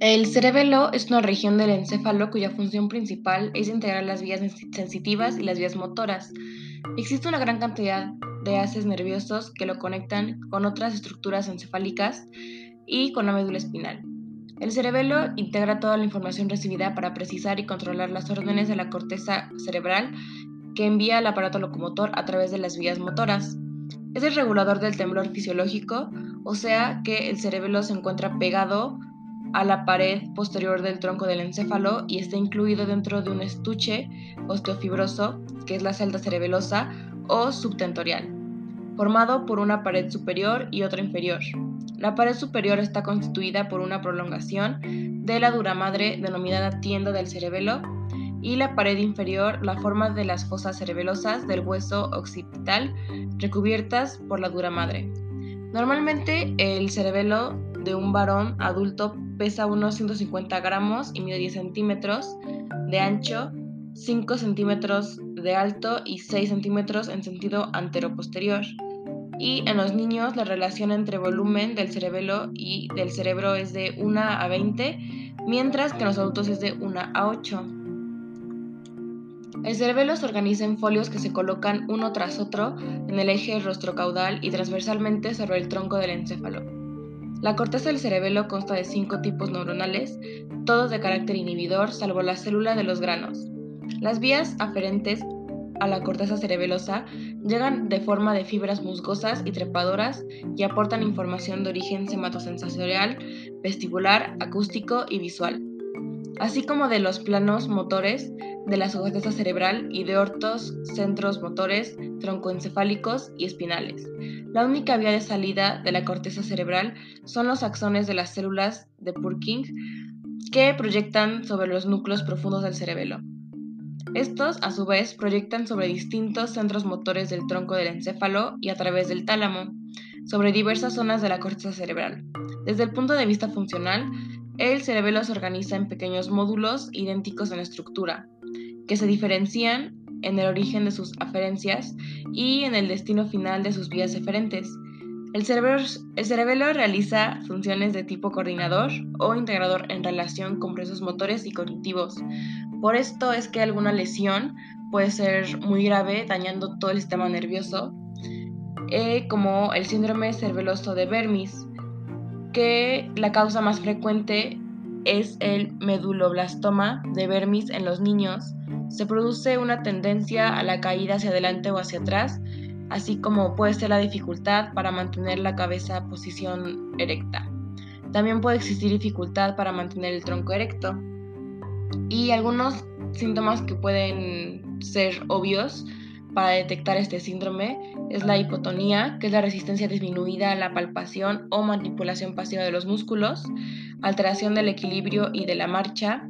El cerebelo es una región del encéfalo cuya función principal es integrar las vías sensitivas y las vías motoras. Existe una gran cantidad de haces nerviosos que lo conectan con otras estructuras encefálicas y con la médula espinal. El cerebelo integra toda la información recibida para precisar y controlar las órdenes de la corteza cerebral que envía al aparato locomotor a través de las vías motoras. Es el regulador del temblor fisiológico, o sea que el cerebelo se encuentra pegado a la pared posterior del tronco del encéfalo y está incluido dentro de un estuche osteofibroso, que es la celda cerebelosa o subtentorial, formado por una pared superior y otra inferior. La pared superior está constituida por una prolongación de la dura madre denominada tienda del cerebelo y la pared inferior la forma de las fosas cerebelosas del hueso occipital recubiertas por la dura madre. Normalmente el cerebelo de un varón adulto pesa unos 150 gramos y mide 10 centímetros de ancho, 5 centímetros de alto y 6 centímetros en sentido antero-posterior. Y en los niños la relación entre volumen del cerebelo y del cerebro es de 1 a 20, mientras que en los adultos es de 1 a 8. El cerebelo se organiza en folios que se colocan uno tras otro en el eje rostrocaudal y transversalmente sobre el tronco del encéfalo. La corteza del cerebelo consta de cinco tipos neuronales, todos de carácter inhibidor, salvo la célula de los granos. Las vías aferentes a la corteza cerebelosa llegan de forma de fibras musgosas y trepadoras y aportan información de origen sematosensorial, vestibular, acústico y visual, así como de los planos motores de la corteza cerebral y de ortos, centros motores, troncoencefálicos y espinales. La única vía de salida de la corteza cerebral son los axones de las células de Purkinje que proyectan sobre los núcleos profundos del cerebelo. Estos, a su vez, proyectan sobre distintos centros motores del tronco del encéfalo y a través del tálamo, sobre diversas zonas de la corteza cerebral. Desde el punto de vista funcional, el cerebelo se organiza en pequeños módulos idénticos en estructura, que se diferencian en el origen de sus aferencias y en el destino final de sus vías eferentes. El cerebelo realiza funciones de tipo coordinador o integrador en relación con procesos motores y cognitivos. Por esto es que alguna lesión puede ser muy grave, dañando todo el sistema nervioso, eh, como el síndrome cerebeloso de Vermis, que la causa más frecuente es el meduloblastoma de Vermis en los niños, se produce una tendencia a la caída hacia adelante o hacia atrás, así como puede ser la dificultad para mantener la cabeza en posición erecta. También puede existir dificultad para mantener el tronco erecto. Y algunos síntomas que pueden ser obvios para detectar este síndrome es la hipotonía, que es la resistencia disminuida a la palpación o manipulación pasiva de los músculos, alteración del equilibrio y de la marcha,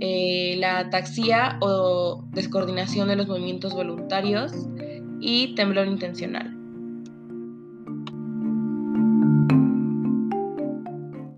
eh, la ataxia o descoordinación de los movimientos voluntarios y temblor intencional.